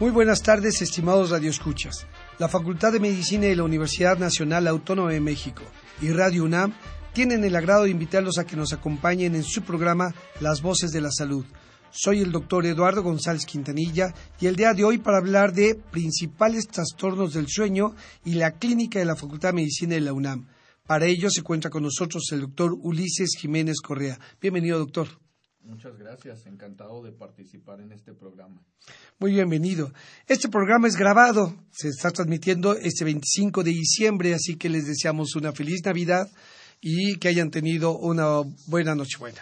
Muy buenas tardes, estimados radioescuchas. La Facultad de Medicina de la Universidad Nacional Autónoma de México y Radio UNAM tienen el agrado de invitarlos a que nos acompañen en su programa Las Voces de la Salud. Soy el doctor Eduardo González Quintanilla y el día de hoy para hablar de principales trastornos del sueño y la clínica de la Facultad de Medicina de la UNAM. Para ello se encuentra con nosotros el doctor Ulises Jiménez Correa. Bienvenido, doctor. Muchas gracias, encantado de participar en este programa. Muy bienvenido. Este programa es grabado, se está transmitiendo este 25 de diciembre, así que les deseamos una feliz Navidad y que hayan tenido una buena Nochebuena.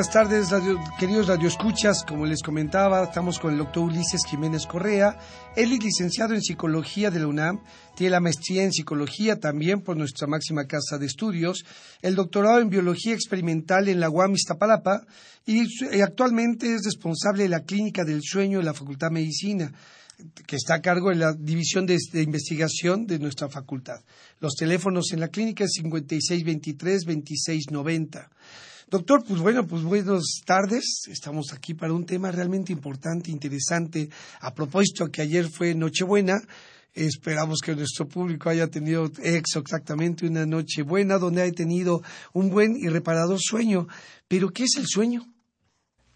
Buenas tardes, queridos radioescuchas. Como les comentaba, estamos con el doctor Ulises Jiménez Correa. Él es licenciado en Psicología de la UNAM, tiene la maestría en Psicología también por nuestra máxima casa de estudios, el doctorado en Biología Experimental en la UAM Iztapalapa y actualmente es responsable de la Clínica del Sueño de la Facultad de Medicina que está a cargo de la división de, de, investigación de nuestra facultad. Los teléfonos en la clínica es 5623-2690. Doctor, pues bueno, pues buenas tardes. Estamos aquí para un tema realmente importante, interesante. A propósito que ayer fue Nochebuena, esperamos que nuestro público haya tenido exactamente una Nochebuena donde haya tenido un buen y reparador sueño. Pero ¿qué es el sueño?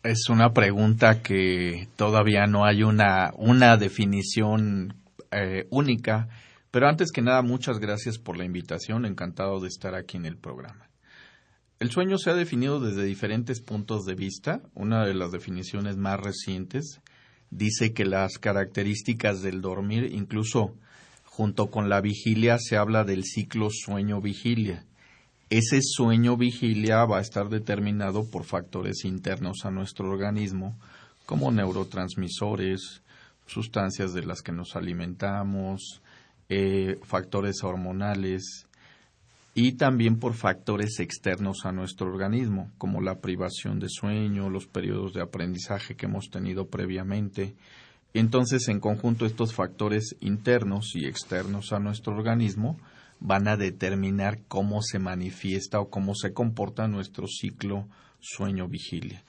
Es una pregunta que todavía no hay una, una definición eh, única. Pero antes que nada, muchas gracias por la invitación. Encantado de estar aquí en el programa. El sueño se ha definido desde diferentes puntos de vista. Una de las definiciones más recientes dice que las características del dormir, incluso junto con la vigilia, se habla del ciclo sueño-vigilia. Ese sueño-vigilia va a estar determinado por factores internos a nuestro organismo, como neurotransmisores, sustancias de las que nos alimentamos, eh, factores hormonales, y también por factores externos a nuestro organismo, como la privación de sueño, los periodos de aprendizaje que hemos tenido previamente. Entonces, en conjunto, estos factores internos y externos a nuestro organismo van a determinar cómo se manifiesta o cómo se comporta nuestro ciclo sueño-vigilia.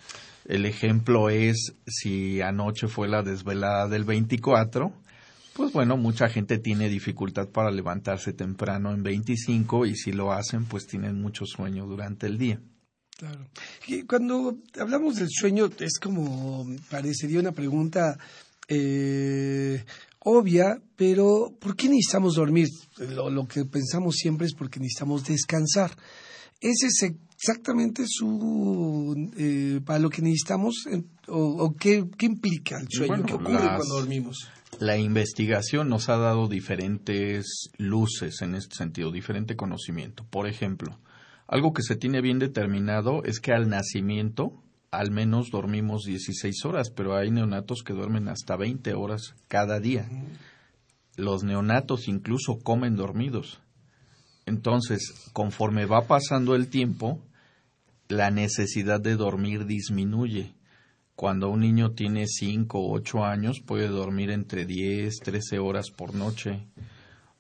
El ejemplo es si anoche fue la desvelada del 24, pues bueno, mucha gente tiene dificultad para levantarse temprano en 25 y si lo hacen, pues tienen mucho sueño durante el día. Claro. Y cuando hablamos del sueño, es como, parecería una pregunta eh, obvia, pero ¿por qué necesitamos dormir? Lo, que pensamos siempre es porque necesitamos descansar. Ese es exactamente su, eh, para lo que necesitamos, o, qué, implica el sueño, qué ocurre cuando dormimos la investigación nos ha dado diferentes luces en este sentido, diferente conocimiento. Por ejemplo, algo que se tiene bien determinado es que al nacimiento al menos dormimos 16 horas, pero hay neonatos que duermen hasta 20 horas cada día. Los neonatos incluso comen dormidos. Entonces, conforme va pasando el tiempo, la necesidad de dormir disminuye. Cuando un niño tiene 5 o 8 años puede dormir entre 10, 13 horas por noche.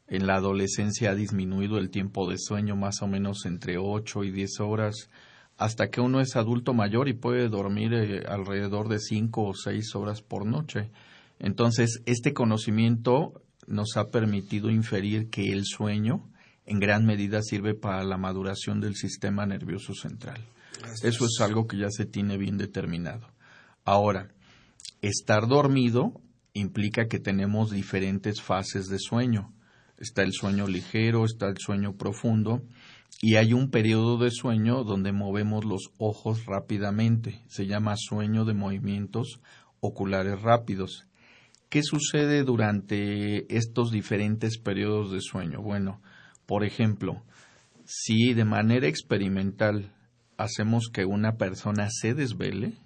En la adolescencia ha disminuido el tiempo de sueño más o menos entre 8 y 10 horas. hasta que uno es adulto mayor y puede dormir eh, alrededor de cinco o seis horas por noche. Entonces, este conocimiento nos ha permitido inferir que el sueño en gran medida sirve para la maduración del sistema nervioso central. Eso es algo que ya se tiene bien determinado. Ahora, estar dormido implica que tenemos diferentes fases de sueño. Está el sueño ligero, está el sueño profundo y hay un periodo de sueño donde movemos los ojos rápidamente. Se llama sueño de movimientos oculares rápidos. ¿Qué sucede durante estos diferentes periodos de sueño? Bueno, por ejemplo, si de manera experimental hacemos que una persona se desvele,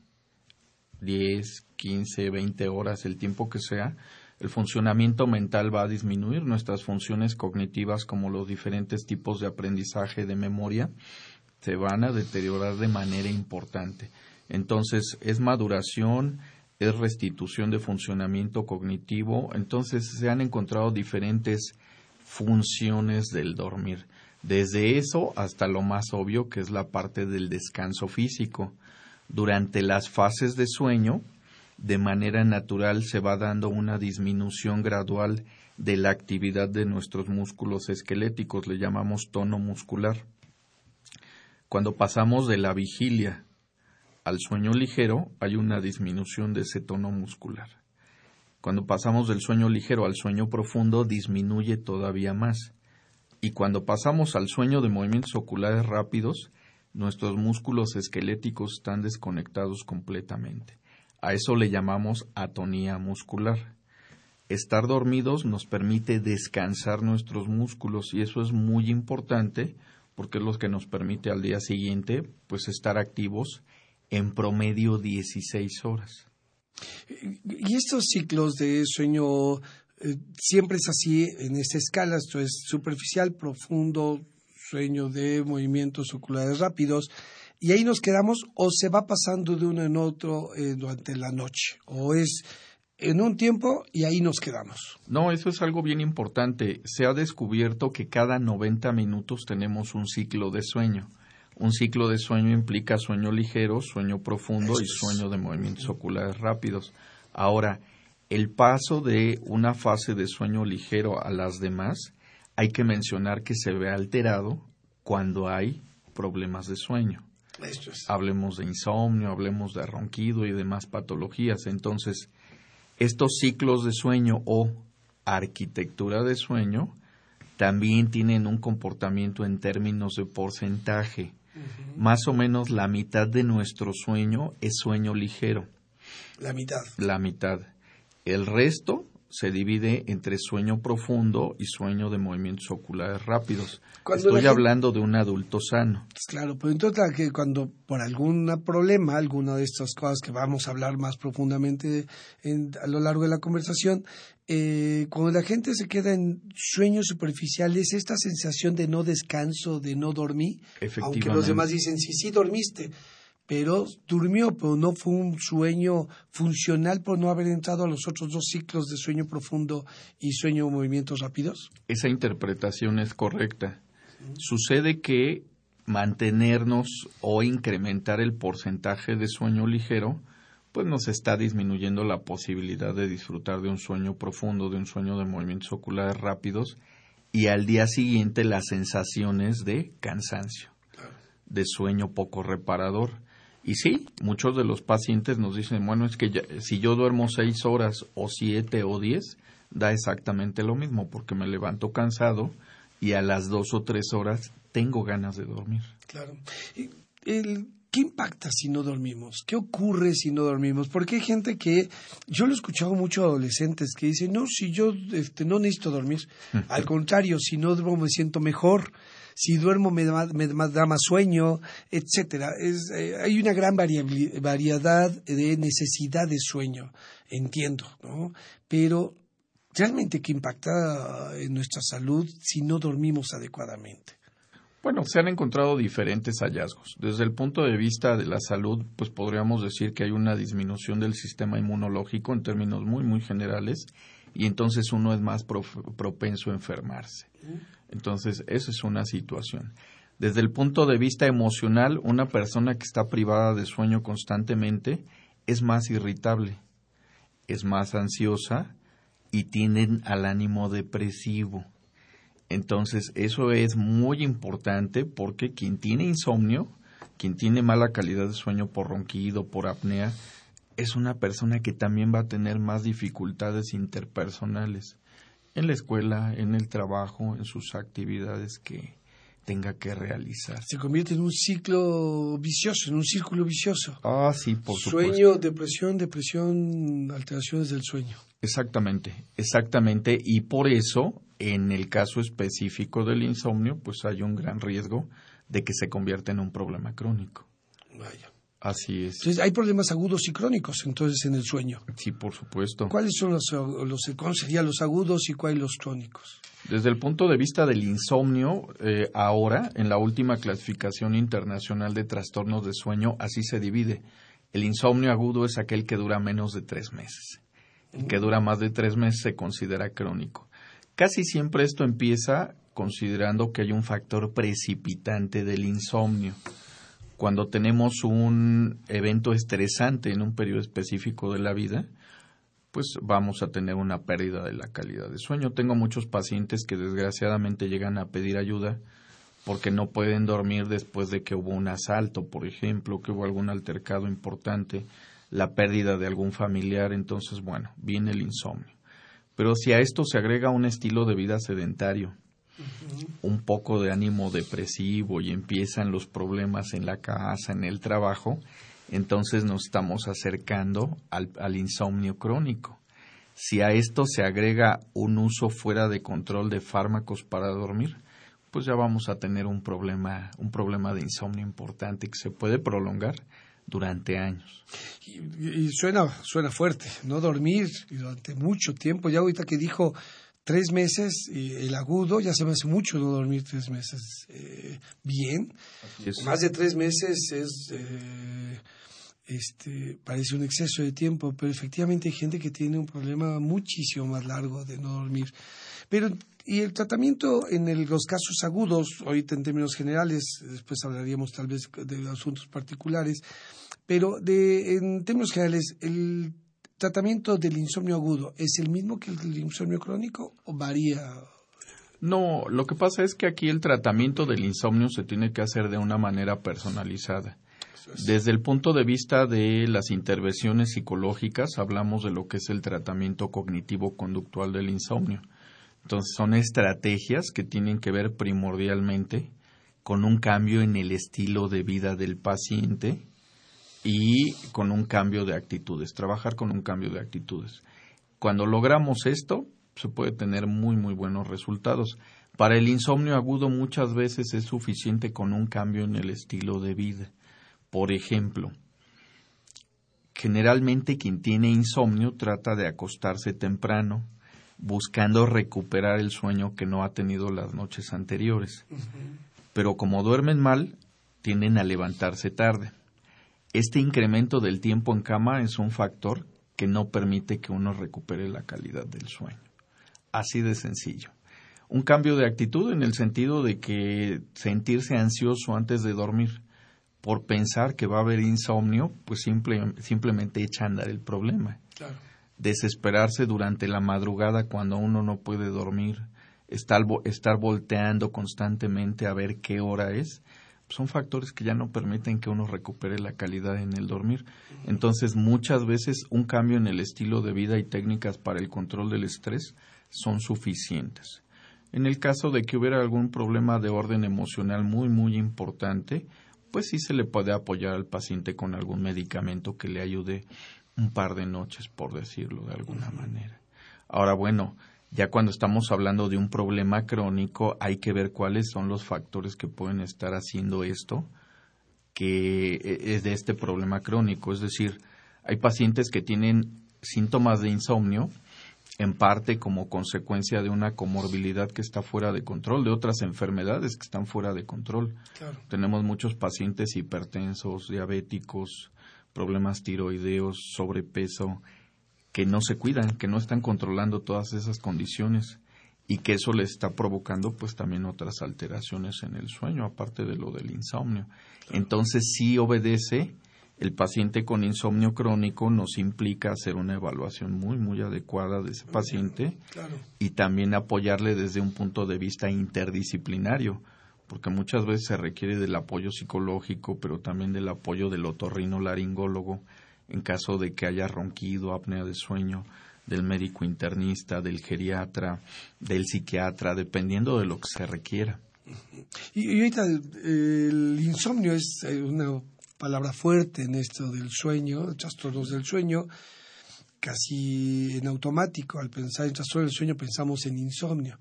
10, 15, 20 horas, el tiempo que sea, el funcionamiento mental va a disminuir, nuestras funciones cognitivas como los diferentes tipos de aprendizaje de memoria se van a deteriorar de manera importante. Entonces, es maduración, es restitución de funcionamiento cognitivo, entonces se han encontrado diferentes funciones del dormir, desde eso hasta lo más obvio que es la parte del descanso físico. Durante las fases de sueño, de manera natural se va dando una disminución gradual de la actividad de nuestros músculos esqueléticos, le llamamos tono muscular. Cuando pasamos de la vigilia al sueño ligero hay una disminución de ese tono muscular. Cuando pasamos del sueño ligero al sueño profundo disminuye todavía más. Y cuando pasamos al sueño de movimientos oculares rápidos, nuestros músculos esqueléticos están desconectados completamente. A eso le llamamos atonía muscular. Estar dormidos nos permite descansar nuestros músculos y eso es muy importante porque es lo que nos permite al día siguiente pues estar activos en promedio 16 horas. Y estos ciclos de sueño eh, siempre es así en esta escala, esto es superficial, profundo, sueño de movimientos oculares rápidos, y ahí nos quedamos o se va pasando de uno en otro eh, durante la noche, o es en un tiempo y ahí nos quedamos. No, eso es algo bien importante. Se ha descubierto que cada 90 minutos tenemos un ciclo de sueño. Un ciclo de sueño implica sueño ligero, sueño profundo y sueño de movimientos oculares rápidos. Ahora, el paso de una fase de sueño ligero a las demás, hay que mencionar que se ve alterado cuando hay problemas de sueño. Hablemos de insomnio, hablemos de ronquido y demás patologías. Entonces, estos ciclos de sueño o arquitectura de sueño también tienen un comportamiento en términos de porcentaje. Más o menos la mitad de nuestro sueño es sueño ligero. La mitad. La mitad. El resto se divide entre sueño profundo y sueño de movimientos oculares rápidos. Estoy hablando de un adulto sano. Pues claro, pero entonces que cuando por algún problema, alguna de estas cosas que vamos a hablar más profundamente a lo largo de la conversación, eh, cuando la gente se queda en sueños superficiales, esta sensación de no descanso, de no dormir, aunque los demás dicen, sí, sí dormiste, pero durmió, pero no fue un sueño funcional por no haber entrado a los otros dos ciclos de sueño profundo y sueño de movimientos rápidos? Esa interpretación es correcta. Sucede que mantenernos o incrementar el porcentaje de sueño ligero, pues nos está disminuyendo la posibilidad de disfrutar de un sueño profundo, de un sueño de movimientos oculares rápidos y al día siguiente las sensaciones de cansancio, de sueño poco reparador. Y sí, muchos de los pacientes nos dicen, bueno, es que si yo duermo seis horas o siete o diez, da exactamente lo mismo porque me levanto cansado y a las dos o tres horas tengo ganas de dormir. Claro. ¿Qué impacta si no dormimos? ¿Qué ocurre si no dormimos? Porque hay gente que, yo lo he escuchado mucho adolescentes que dicen, no, si yo este, no necesito dormir, al contrario, si no duermo me siento mejor si duermo me da, me da más sueño, etcétera. Eh, hay una gran variedad de necesidad de sueño, entiendo, ¿no? Pero realmente qué impacta en nuestra salud si no dormimos adecuadamente. Bueno, se han encontrado diferentes hallazgos. Desde el punto de vista de la salud, pues podríamos decir que hay una disminución del sistema inmunológico en términos muy, muy generales y entonces uno es más propenso a enfermarse. Entonces, esa es una situación. Desde el punto de vista emocional, una persona que está privada de sueño constantemente es más irritable, es más ansiosa y tienen al ánimo depresivo. Entonces, eso es muy importante porque quien tiene insomnio, quien tiene mala calidad de sueño por ronquido, por apnea, es una persona que también va a tener más dificultades interpersonales en la escuela, en el trabajo, en sus actividades que tenga que realizar. Se convierte en un ciclo vicioso, en un círculo vicioso. Ah, sí, por supuesto. Sueño, depresión, depresión, alteraciones del sueño. Exactamente, exactamente. Y por eso, en el caso específico del insomnio, pues hay un gran riesgo de que se convierta en un problema crónico. Vaya. Así es. Entonces, hay problemas agudos y crónicos entonces en el sueño. Sí, por supuesto. ¿Cuáles son los, los serían los agudos y cuáles los crónicos? Desde el punto de vista del insomnio, eh, ahora, en la última clasificación internacional de trastornos de sueño, así se divide. El insomnio agudo es aquel que dura menos de tres meses. El que dura más de tres meses se considera crónico. Casi siempre esto empieza considerando que hay un factor precipitante del insomnio cuando tenemos un evento estresante en un periodo específico de la vida, pues vamos a tener una pérdida de la calidad de sueño. Tengo muchos pacientes que desgraciadamente llegan a pedir ayuda porque no pueden dormir después de que hubo un asalto, por ejemplo, que hubo algún altercado importante, la pérdida de algún familiar, entonces, bueno, viene el insomnio. Pero si a esto se agrega un estilo de vida sedentario, un poco de ánimo depresivo y empiezan los problemas en la casa, en el trabajo, entonces nos estamos acercando al, al insomnio crónico. Si a esto se agrega un uso fuera de control de fármacos para dormir, pues ya vamos a tener un problema, un problema de insomnio importante que se puede prolongar durante años. Y, suena, suena fuerte, no dormir durante mucho tiempo. Ya ahorita que dijo tres meses, el agudo, ya se me hace mucho no dormir tres meses eh, bien. Más de tres meses es, eh, este, parece un exceso de tiempo, pero efectivamente hay gente que tiene un problema muchísimo más largo de no dormir. Pero, y el tratamiento en los casos agudos, ahorita en términos generales, después hablaríamos tal vez de asuntos particulares, pero de, en términos generales, el tratamiento del insomnio agudo es el mismo que el del insomnio crónico o varía? No, lo que pasa es que aquí el tratamiento del insomnio se tiene que hacer de una manera personalizada. Desde el punto de vista de las intervenciones psicológicas, hablamos de lo que es el tratamiento cognitivo-conductual del insomnio. Entonces, son estrategias que tienen que ver primordialmente con un cambio en el estilo de vida del paciente y con un cambio de actitudes, trabajar con un cambio de actitudes. Cuando logramos esto, se puede tener muy, muy buenos resultados. Para el insomnio agudo muchas veces es suficiente con un cambio en el estilo de vida. Por ejemplo, generalmente quien tiene insomnio trata de acostarse temprano, buscando recuperar el sueño que no ha tenido las noches anteriores. Pero como duermen mal, tienden a levantarse tarde. Este incremento del tiempo en cama es un factor que no permite que uno recupere la calidad del sueño. Así de sencillo. Un cambio de actitud en el sentido de que sentirse ansioso antes de dormir por pensar que va a haber insomnio, pues simplemente echa a andar el problema. Desesperarse durante la madrugada cuando uno no puede dormir, estar, estar volteando constantemente a ver qué hora es, son factores que ya no permiten que uno recupere la calidad en el dormir. Entonces, muchas veces un cambio en el estilo de vida y técnicas para el control del estrés son suficientes. En el caso de que hubiera algún problema de orden emocional muy, muy importante, pues sí se le puede apoyar al paciente con algún medicamento que le ayude un par de noches, por decirlo de alguna manera. Ahora, bueno, ya cuando estamos hablando de un problema crónico, hay que ver cuáles son los factores que pueden estar haciendo esto, que e, es de este problema crónico. Es decir, hay pacientes que tienen síntomas de insomnio, en parte como consecuencia de una comorbilidad que está fuera de control, de otras enfermedades que están fuera de control. Tenemos muchos pacientes hipertensos, diabéticos, problemas tiroideos, sobrepeso, que no se cuidan, que no están controlando todas esas condiciones y que eso le está provocando pues también otras alteraciones en el sueño, aparte de lo del insomnio. Entonces sí obedece, el paciente con insomnio crónico nos implica hacer una evaluación muy, muy adecuada de ese paciente y también apoyarle desde un punto de vista interdisciplinario, porque muchas veces se requiere del apoyo psicológico, pero también del apoyo del otorrino laringólogo en caso de que haya ronquido, apnea de sueño del médico internista, del geriatra, del psiquiatra, dependiendo de lo que se requiera. Y, ahorita el insomnio es eh, una palabra fuerte en esto del sueño, trastornos del sueño, casi en automático. Al pensar en trastornos del sueño pensamos en insomnio.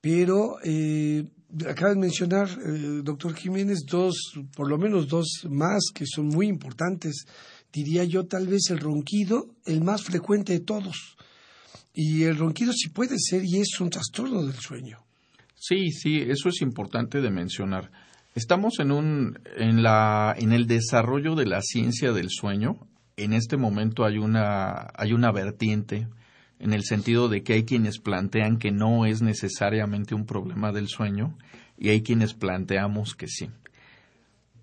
Pero eh, acaba de mencionar, eh, doctor Jiménez, dos, por lo menos dos más que son muy importantes diría yo, tal vez el ronquido, el más frecuente de todos. Y el ronquido sí puede ser y es un trastorno del sueño. Sí, sí, eso es importante de mencionar. Estamos en un en la en el desarrollo de la ciencia del sueño. En este momento hay una hay una vertiente en el sentido de que hay quienes plantean que no es necesariamente un problema del sueño y hay quienes planteamos que sí.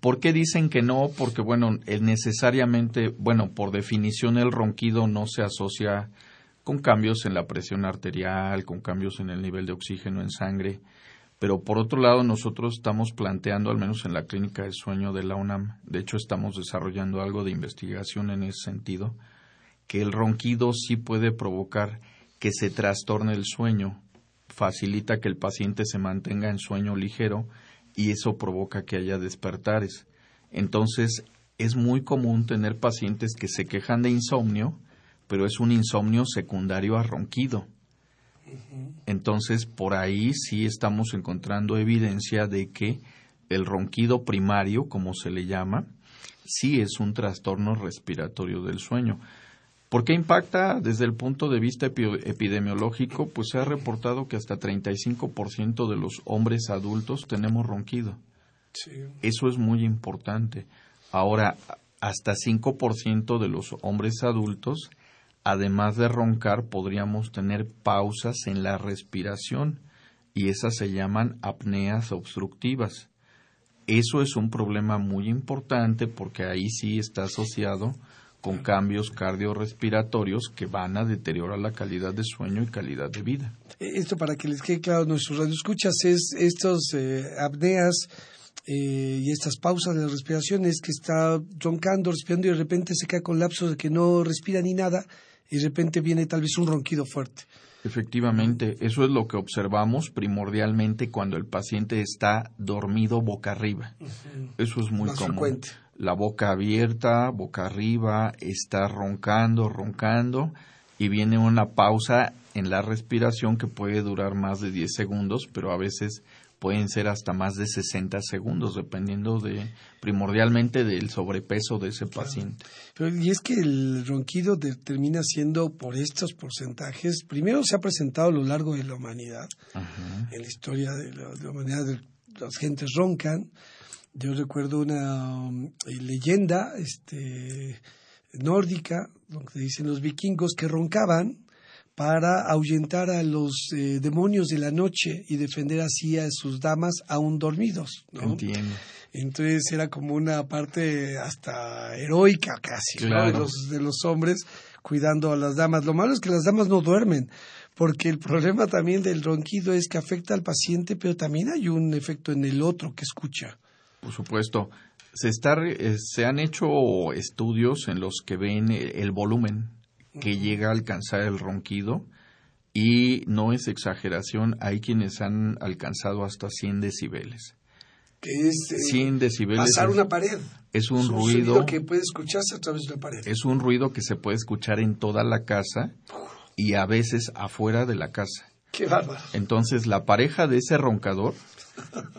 ¿Por qué dicen que no? Porque, bueno, necesariamente, bueno, por definición el ronquido no se asocia con cambios en la presión arterial, con cambios en el nivel de oxígeno en sangre. Pero por otro lado, nosotros estamos planteando, al menos en la clínica de sueño de la UNAM, de hecho estamos desarrollando algo de investigación en ese sentido, que el ronquido sí puede provocar que se trastorne el sueño, facilita que el paciente se mantenga en sueño ligero y eso provoca que haya despertares. Entonces, es muy común tener pacientes que se quejan de insomnio, pero es un insomnio secundario a ronquido. Entonces, por ahí sí estamos encontrando evidencia de que el ronquido primario, como se le llama, sí es un trastorno respiratorio del sueño. ¿Por qué impacta desde el punto de vista epidemiológico? Pues se ha reportado que hasta 35% de los hombres adultos tenemos ronquido. Eso es muy importante. Ahora, hasta 5% de los hombres adultos, además de roncar, podríamos tener pausas en la respiración y esas se llaman apneas obstructivas. Eso es un problema muy importante porque ahí sí está asociado con cambios cardiorrespiratorios que van a deteriorar la calidad de sueño y calidad de vida. Eh, esto para que les quede claro nuestros radioescuchas es estos eh, apneas eh, y estas pausas de la respiración es que está roncando, respirando y de repente se cae con lapsos de que no respira ni nada y de repente viene tal vez un ronquido fuerte. Efectivamente, eso es lo que observamos primordialmente cuando el paciente está dormido boca arriba. Eso es muy común la boca abierta, boca arriba, está roncando, roncando y viene una pausa en la respiración que puede durar más de 10 segundos, pero a veces pueden ser hasta más de 60 segundos, dependiendo de primordialmente del sobrepeso de ese paciente. Pero y es que el ronquido termina siendo por estos porcentajes, primero se ha presentado a lo largo de la humanidad, en la historia de la, de la humanidad, las gentes roncan, yo recuerdo una um, eh, leyenda este, nórdica, donde dicen los vikingos que roncaban para ahuyentar a los eh, demonios de la noche y defender así a sus damas aún dormidos. Entiendo. Entonces era como una parte hasta heroica casi de, los, de los hombres cuidando a las damas. Lo malo es que las damas no duermen, porque el problema también del ronquido es que afecta al paciente, pero también hay un efecto en el otro que escucha. Por supuesto. Se, está, eh, se han hecho estudios en los que ven el, volumen que llega a alcanzar el ronquido y no es exageración, hay quienes han alcanzado hasta 100 decibeles. Que es 100 eh, decibeles pasar una pared. Es un, ruido que puede escucharse a través de la pared. Es un ruido que se puede escuchar en toda la casa y a veces afuera de la casa. Qué bárbaro. Entonces la pareja de ese roncador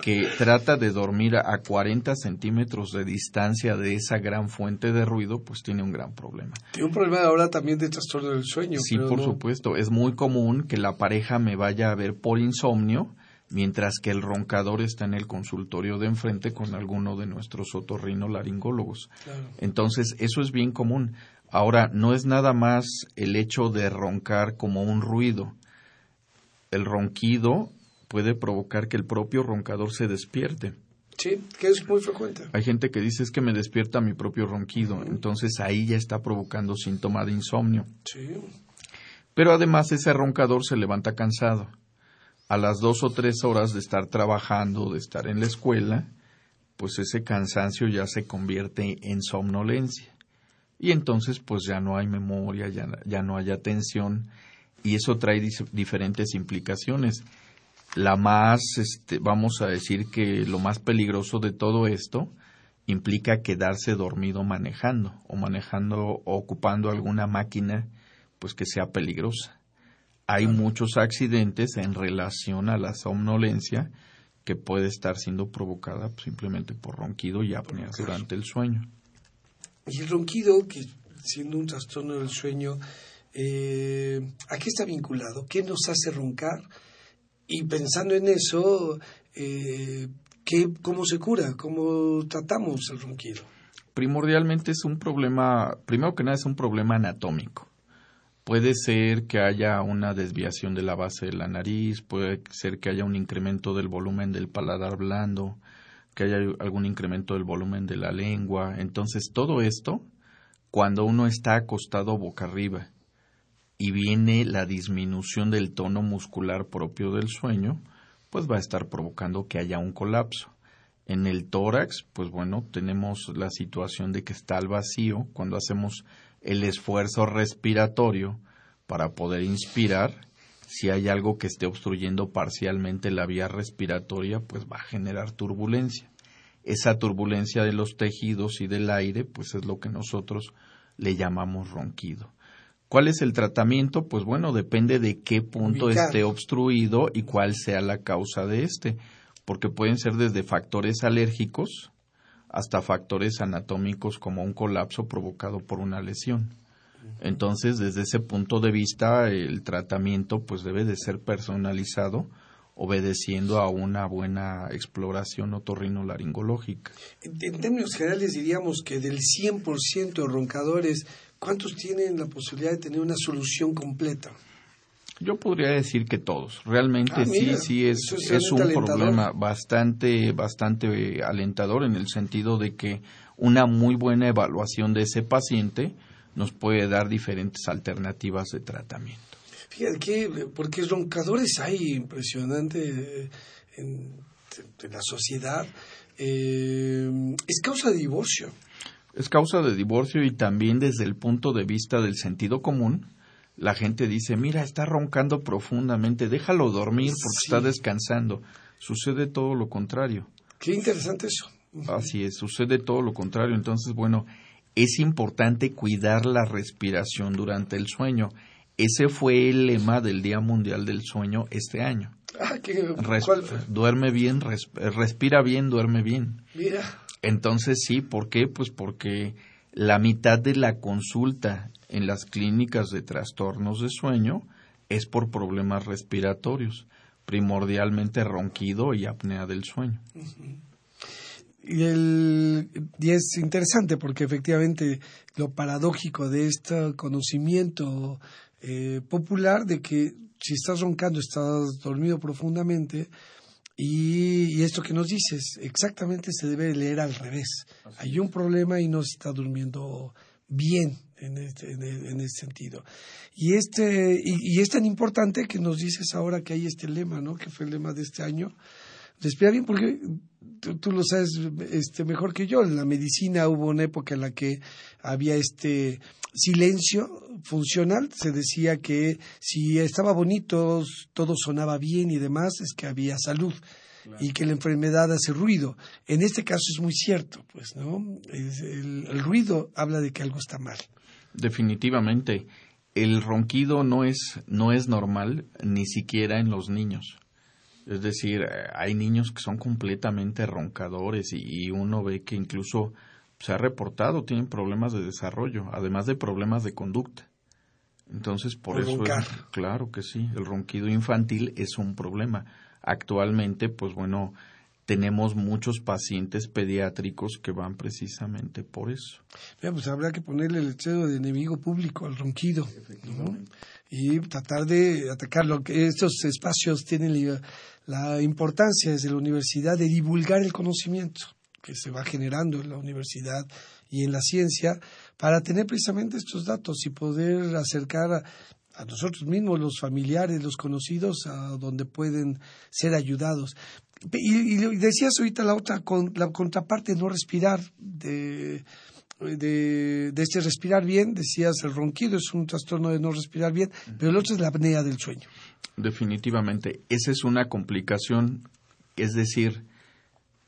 que trata de dormir a 40 centímetros de distancia de esa gran fuente de ruido, pues tiene un gran problema. Tiene un problema ahora también de trastorno del sueño. Sí, por supuesto. Es muy común que la pareja me vaya a ver por insomnio, mientras que el roncador está en el consultorio de enfrente con alguno de nuestros otorrinolaringólogos. Claro. Entonces, eso es bien común. Ahora, no es nada más el hecho de roncar como un ruido el ronquido puede provocar que el propio roncador se despierte. Sí, que es muy frecuente. Hay gente que dice es que me despierta mi propio ronquido, entonces ahí ya está provocando síntoma de insomnio. Sí. Pero además ese roncador se levanta cansado. A las dos o tres horas de estar trabajando, de estar en la escuela, pues ese cansancio ya se convierte en somnolencia. Y entonces pues ya no hay memoria, ya, ya no hay atención y eso trae diferentes implicaciones. La más, este, vamos a decir que lo más peligroso de todo esto implica quedarse dormido manejando o manejando o ocupando alguna máquina pues que sea peligrosa. Hay muchos accidentes en relación a la somnolencia que puede estar siendo provocada simplemente por ronquido y apnea durante el sueño. Y el ronquido, que siendo un trastorno del sueño, eh, ¿a qué está vinculado? ¿Qué nos hace roncar? Y pensando en eso, eh, ¿qué, ¿cómo se cura? ¿Cómo tratamos el ronquido? Primordialmente es un problema, primero que nada es un problema anatómico. Puede ser que haya una desviación de la base de la nariz, puede ser que haya un incremento del volumen del paladar blando, que haya algún incremento del volumen de la lengua. Entonces, todo esto, cuando uno está acostado boca arriba y viene la disminución del tono muscular propio del sueño, pues va a estar provocando que haya un colapso. En el tórax, pues bueno, tenemos la situación de que está al vacío cuando hacemos el esfuerzo respiratorio para poder inspirar si hay algo que esté obstruyendo parcialmente la vía respiratoria, pues va a generar turbulencia. Esa turbulencia de los tejidos y del aire, pues es lo que nosotros le llamamos ronquido. ¿Cuál es el tratamiento? Pues bueno, depende de qué punto esté obstruido y cuál sea la causa de este, porque pueden ser desde factores alérgicos hasta factores anatómicos como un colapso provocado por una lesión. Entonces, desde ese punto de vista, el tratamiento pues debe de ser personalizado obedeciendo a una buena exploración otorrinolaringológica. En, en términos generales diríamos que del 100% de roncadores, ¿cuántos tienen la posibilidad de tener una solución completa? Yo podría decir que todos. Realmente ah, sí, sí es, es, un problema bastante, bastante alentador en el sentido de que una muy buena evaluación de ese paciente nos puede dar diferentes alternativas de tratamiento. Fíjate que, porque roncadores hay impresionante en, la sociedad, eh, es causa de divorcio. Es causa de divorcio y también desde el punto de vista del sentido común, la gente dice, mira, está roncando profundamente, déjalo dormir porque está descansando. Sucede todo lo contrario. Qué interesante eso. Así es, sucede todo lo contrario. Entonces, bueno, es importante cuidar la respiración durante el sueño. Ese fue el lema del Día Mundial del Sueño este año. Ah, qué, Duerme bien, respira bien, duerme bien. Mira. Entonces sí, ¿por qué? Pues porque la mitad de la consulta en las clínicas de trastornos de sueño es por problemas respiratorios, primordialmente ronquido y apnea del sueño. Y, el, y es interesante porque efectivamente lo paradójico de este conocimiento eh, popular de que si estás roncando, estás dormido profundamente, y, y, esto que nos dices, exactamente se debe leer al revés. Hay un problema y no se está durmiendo bien en este, en, este sentido. Y, este, y, es tan importante que nos dices ahora que hay este lema, ¿no? Que fue el lema de este año. Respira bien porque tú, lo sabes este, mejor que yo. En la medicina hubo una época en la que había este silencio funcional. Se decía que si estaba bonito, todo sonaba bien y demás, es que había salud. y que la enfermedad hace ruido. En este caso es muy cierto, pues, ¿no? el, ruido habla de que algo está mal. Definitivamente. El ronquido no es, no es normal ni siquiera en los niños. Es decir, hay niños que son completamente roncadores y, uno ve que incluso se ha reportado tienen problemas de desarrollo, además de problemas de conducta. Entonces, por, eso es, claro que sí, el ronquido infantil es un problema. Actualmente, pues bueno, tenemos muchos pacientes pediátricos que van precisamente por eso. pues habrá que ponerle el letrero de enemigo público al ronquido. Y tratar de atacar lo que estos espacios tienen la importancia desde la universidad de divulgar el conocimiento que se va generando en la universidad y en la ciencia para tener precisamente estos datos y poder acercar a, nosotros mismos, los familiares, los conocidos, a donde pueden ser ayudados. Y, decías ahorita la otra, con, la contraparte, no respirar, de, de, de, este respirar bien, decías el ronquido es un trastorno de no respirar bien, pero el otro es la apnea del sueño. Definitivamente, esa es una complicación, es decir,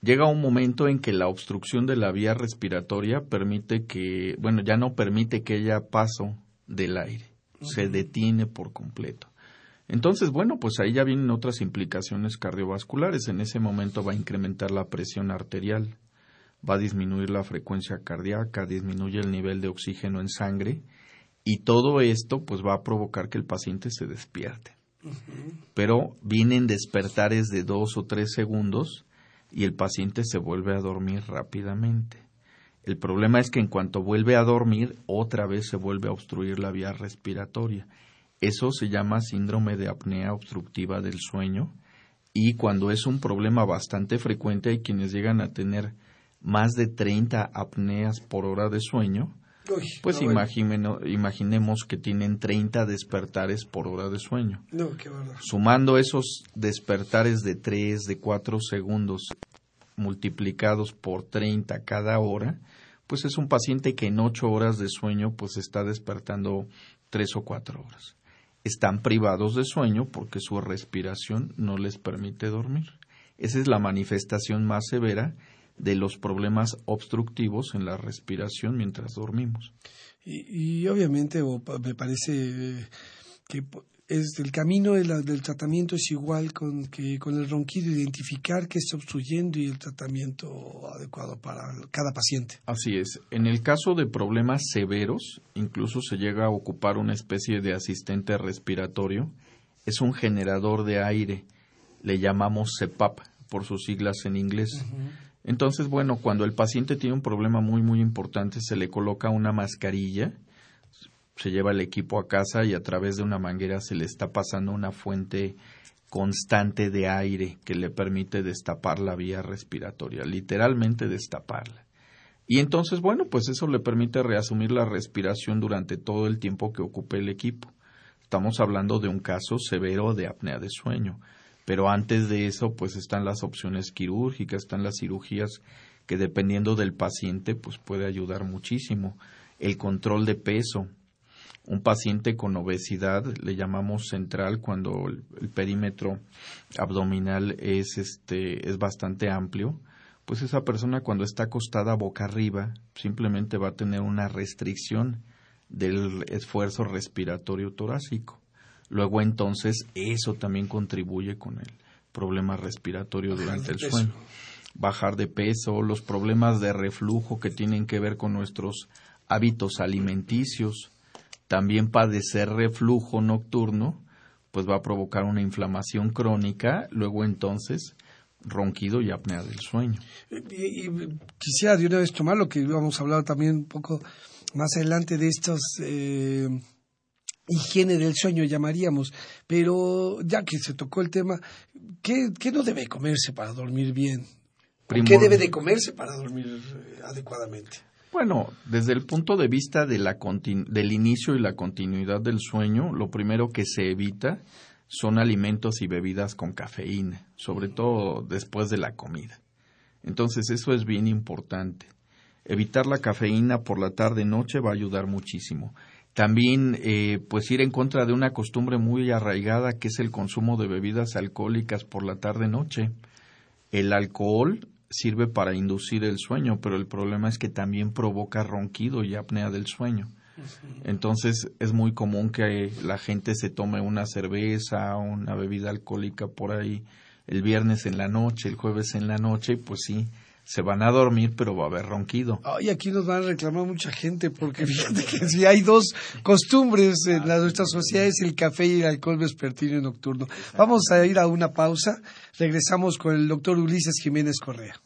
llega un momento en que la obstrucción de la vía respiratoria permite que, bueno, ya no permite que haya paso del aire, se detiene por completo. Entonces, bueno, pues ahí ya vienen otras implicaciones cardiovasculares. En ese momento va a incrementar la presión arterial, va a disminuir la frecuencia cardíaca, disminuye el nivel de oxígeno en sangre y todo esto pues va a provocar que el paciente se despierte. Pero vienen despertares de dos o tres segundos y el paciente se vuelve a dormir rápidamente. El problema es que en cuanto vuelve a dormir, otra vez se vuelve a obstruir la vía respiratoria. Eso se llama síndrome de apnea obstructiva del sueño y cuando es un problema bastante frecuente hay quienes llegan a tener más de 30 apneas por hora de sueño, pues imaginemos que tienen 30 despertares por hora de sueño. Sumando esos despertares de 3, de 4 segundos multiplicados por 30 cada hora, pues es un paciente que en 8 horas de sueño pues está despertando 3 o 4 horas. Están privados de sueño porque su respiración no les permite dormir. Esa es la manifestación más severa de los problemas obstructivos en la respiración mientras dormimos. Y, obviamente me parece que es el camino del tratamiento es igual con que con el ronquido identificar qué está obstruyendo y el tratamiento adecuado para cada paciente. Así es. En el caso de problemas severos, incluso se llega a ocupar una especie de asistente respiratorio. Es un generador de aire. Le llamamos CEPAP por sus siglas en inglés. Entonces, bueno, cuando el paciente tiene un problema muy, muy importante, se le coloca una mascarilla, se lleva el equipo a casa y a través de una manguera se le está pasando una fuente constante de aire que le permite destapar la vía respiratoria, literalmente destaparla. Y entonces, bueno, pues eso le permite reasumir la respiración durante todo el tiempo que ocupe el equipo. Estamos hablando de un caso severo de apnea de sueño. Pero antes de eso, pues están las opciones quirúrgicas, están las cirugías que dependiendo del paciente, pues puede ayudar muchísimo. El control de peso. Un paciente con obesidad le llamamos central cuando el, perímetro abdominal es este es bastante amplio, pues esa persona cuando está acostada boca arriba simplemente va a tener una restricción del esfuerzo respiratorio torácico. Luego entonces eso también contribuye con el problema respiratorio durante el sueño. Bajar de peso, los problemas de reflujo que tienen que ver con nuestros hábitos alimenticios, también padecer reflujo nocturno, pues va a provocar una inflamación crónica, luego entonces ronquido y apnea del sueño. Y, quisiera de una vez tomar lo que íbamos a hablar también un poco más adelante de estos eh, higiene del sueño llamaríamos, pero ya que se tocó el tema, ¿qué, no debe comerse para dormir bien? ¿Qué debe de comerse para dormir eh, adecuadamente? Bueno, desde el punto de vista de la del inicio y la continuidad del sueño, lo primero que se evita son alimentos y bebidas con cafeína, sobre todo después de la comida. Entonces, eso es bien importante. Evitar la cafeína por la tarde-noche va a ayudar muchísimo. También, eh, pues ir en contra de una costumbre muy arraigada que es el consumo de bebidas alcohólicas por la tarde-noche. El alcohol sirve para inducir el sueño, pero el problema es que también provoca ronquido y apnea del sueño. Entonces es muy común que la gente se tome una cerveza o una bebida alcohólica por ahí el viernes en la noche, el jueves en la noche, y pues sí, se van a dormir, pero va a haber ronquido. Y aquí nos van a reclamar mucha gente, porque fíjate que si hay dos costumbres en las, nuestras sociedades, el café y el alcohol vespertino y nocturno. Vamos a ir a una pausa, regresamos con el doctor Ulises Jiménez Correa.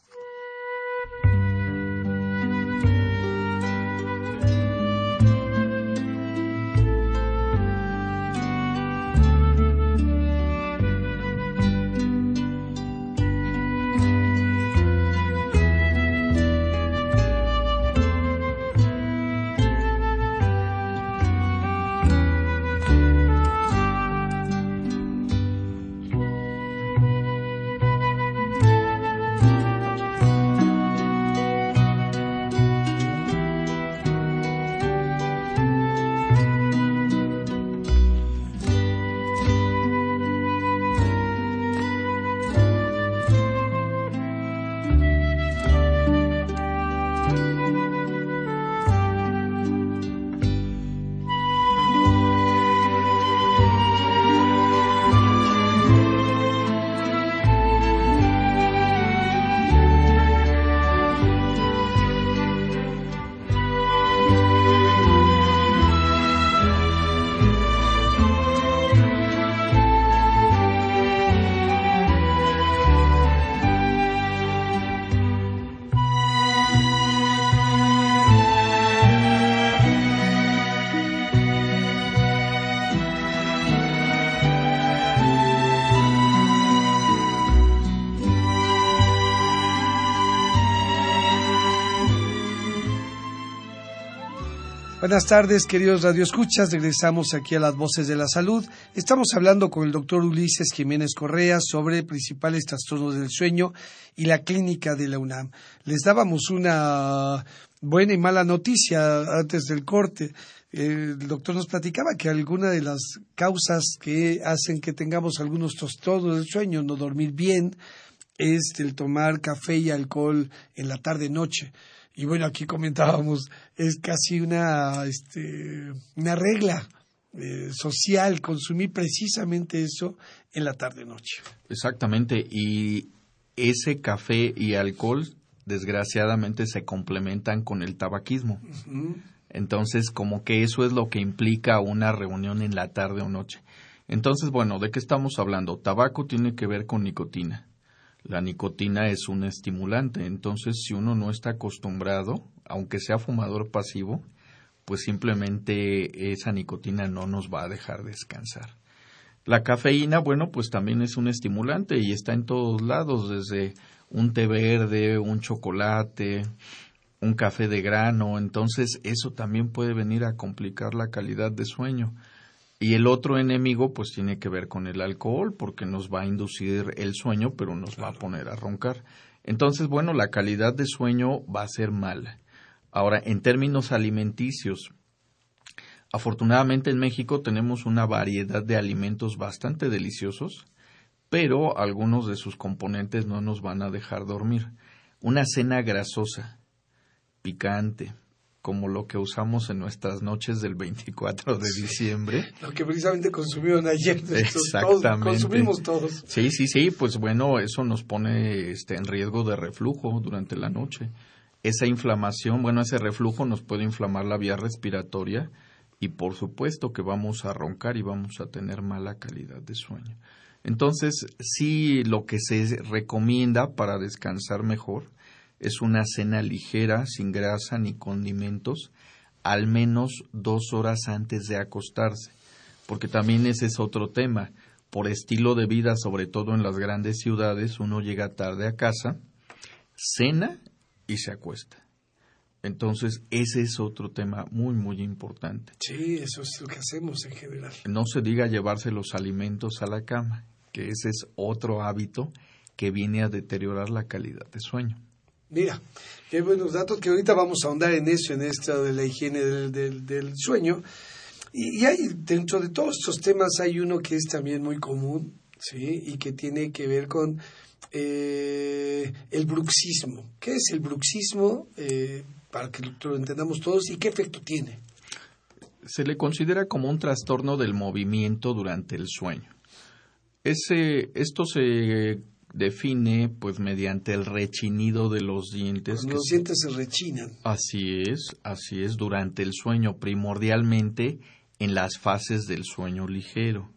Buenas tardes, queridos radioescuchas. Regresamos aquí a las voces de la salud. Estamos hablando con el doctor Ulises Jiménez Correa sobre principales trastornos del sueño y la clínica de la UNAM. Les dábamos una buena y mala noticia antes del corte. El doctor nos platicaba que alguna de las causas que hacen que tengamos algunos trastornos del sueño, no dormir bien, es el tomar café y alcohol en la tarde-noche. Y bueno, aquí comentábamos, es casi una, este, una regla eh, social consumir precisamente eso en la tarde-noche. Exactamente, y ese café y alcohol desgraciadamente se complementan con el tabaquismo. Entonces, como que eso es lo que implica una reunión en la tarde o noche. Entonces, bueno, ¿de qué estamos hablando? Tabaco tiene que ver con nicotina. La nicotina es un estimulante, entonces si uno no está acostumbrado, aunque sea fumador pasivo, pues simplemente esa nicotina no nos va a dejar descansar. La cafeína, bueno, pues también es un estimulante y está en todos lados, desde un té verde, un chocolate, un café de grano, entonces eso también puede venir a complicar la calidad de sueño. Y el otro enemigo pues tiene que ver con el alcohol porque nos va a inducir el sueño pero nos va a poner a roncar. Entonces, bueno, la calidad de sueño va a ser mala. Ahora, en términos alimenticios, afortunadamente en México tenemos una variedad de alimentos bastante deliciosos, pero algunos de sus componentes no nos van a dejar dormir. Una cena grasosa, picante, como lo que usamos en nuestras noches del 24 de diciembre. Lo que precisamente consumieron ayer. Exactamente. consumimos todos. Sí, sí, sí, pues bueno, eso nos pone este, en riesgo de reflujo durante la noche. Esa inflamación, bueno, ese reflujo nos puede inflamar la vía respiratoria y por supuesto que vamos a roncar y vamos a tener mala calidad de sueño. Entonces, sí, lo que se recomienda para descansar mejor es una cena ligera, sin grasa ni condimentos, al menos dos horas antes de acostarse, porque también ese es otro tema. Por estilo de vida, sobre todo en las grandes ciudades, uno llega tarde a casa, cena y se acuesta. Entonces, ese es otro tema muy, muy importante. Sí, eso es lo que hacemos en general. No se diga llevarse los alimentos a la cama, que ese es otro hábito que viene a deteriorar la calidad de sueño. Mira, qué buenos datos que ahorita vamos a ahondar en eso, en esto de la higiene del, sueño. Y, hay, dentro de todos estos temas hay uno que es también muy común, ¿sí? Y que tiene que ver con eh, el bruxismo. ¿Qué es el bruxismo? Eh, para que lo entendamos todos y qué efecto tiene. Se le considera como un trastorno del movimiento durante el sueño. Ese, esto se define pues mediante el rechinido de los dientes. los dientes se rechinan. Así es, así es, durante el sueño, primordialmente en las fases del sueño ligero.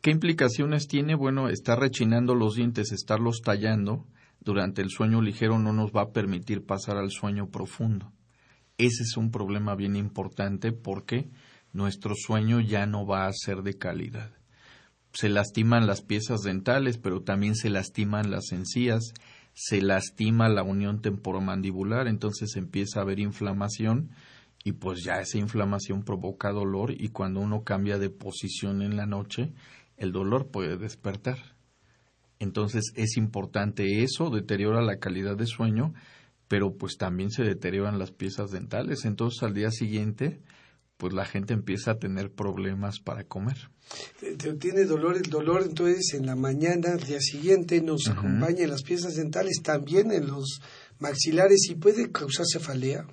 ¿Qué implicaciones tiene? Bueno, estar rechinando los dientes, estarlos tallando durante el sueño ligero no nos va a permitir pasar al sueño profundo. Ese es un problema bien importante porque nuestro sueño ya no va a ser de calidad se lastiman las piezas dentales, pero también se lastiman las encías, se lastima la unión temporomandibular, entonces empieza a haber inflamación y pues ya esa inflamación provoca dolor y cuando uno cambia de posición en la noche, el dolor puede despertar. Entonces es importante eso, deteriora la calidad de sueño, pero pues también se deterioran las piezas dentales. Entonces al día siguiente pues la gente empieza a tener problemas para comer. Tiene dolor, el dolor entonces en la mañana, al día siguiente nos acompaña en las piezas dentales, también en los maxilares y puede causar cefalea.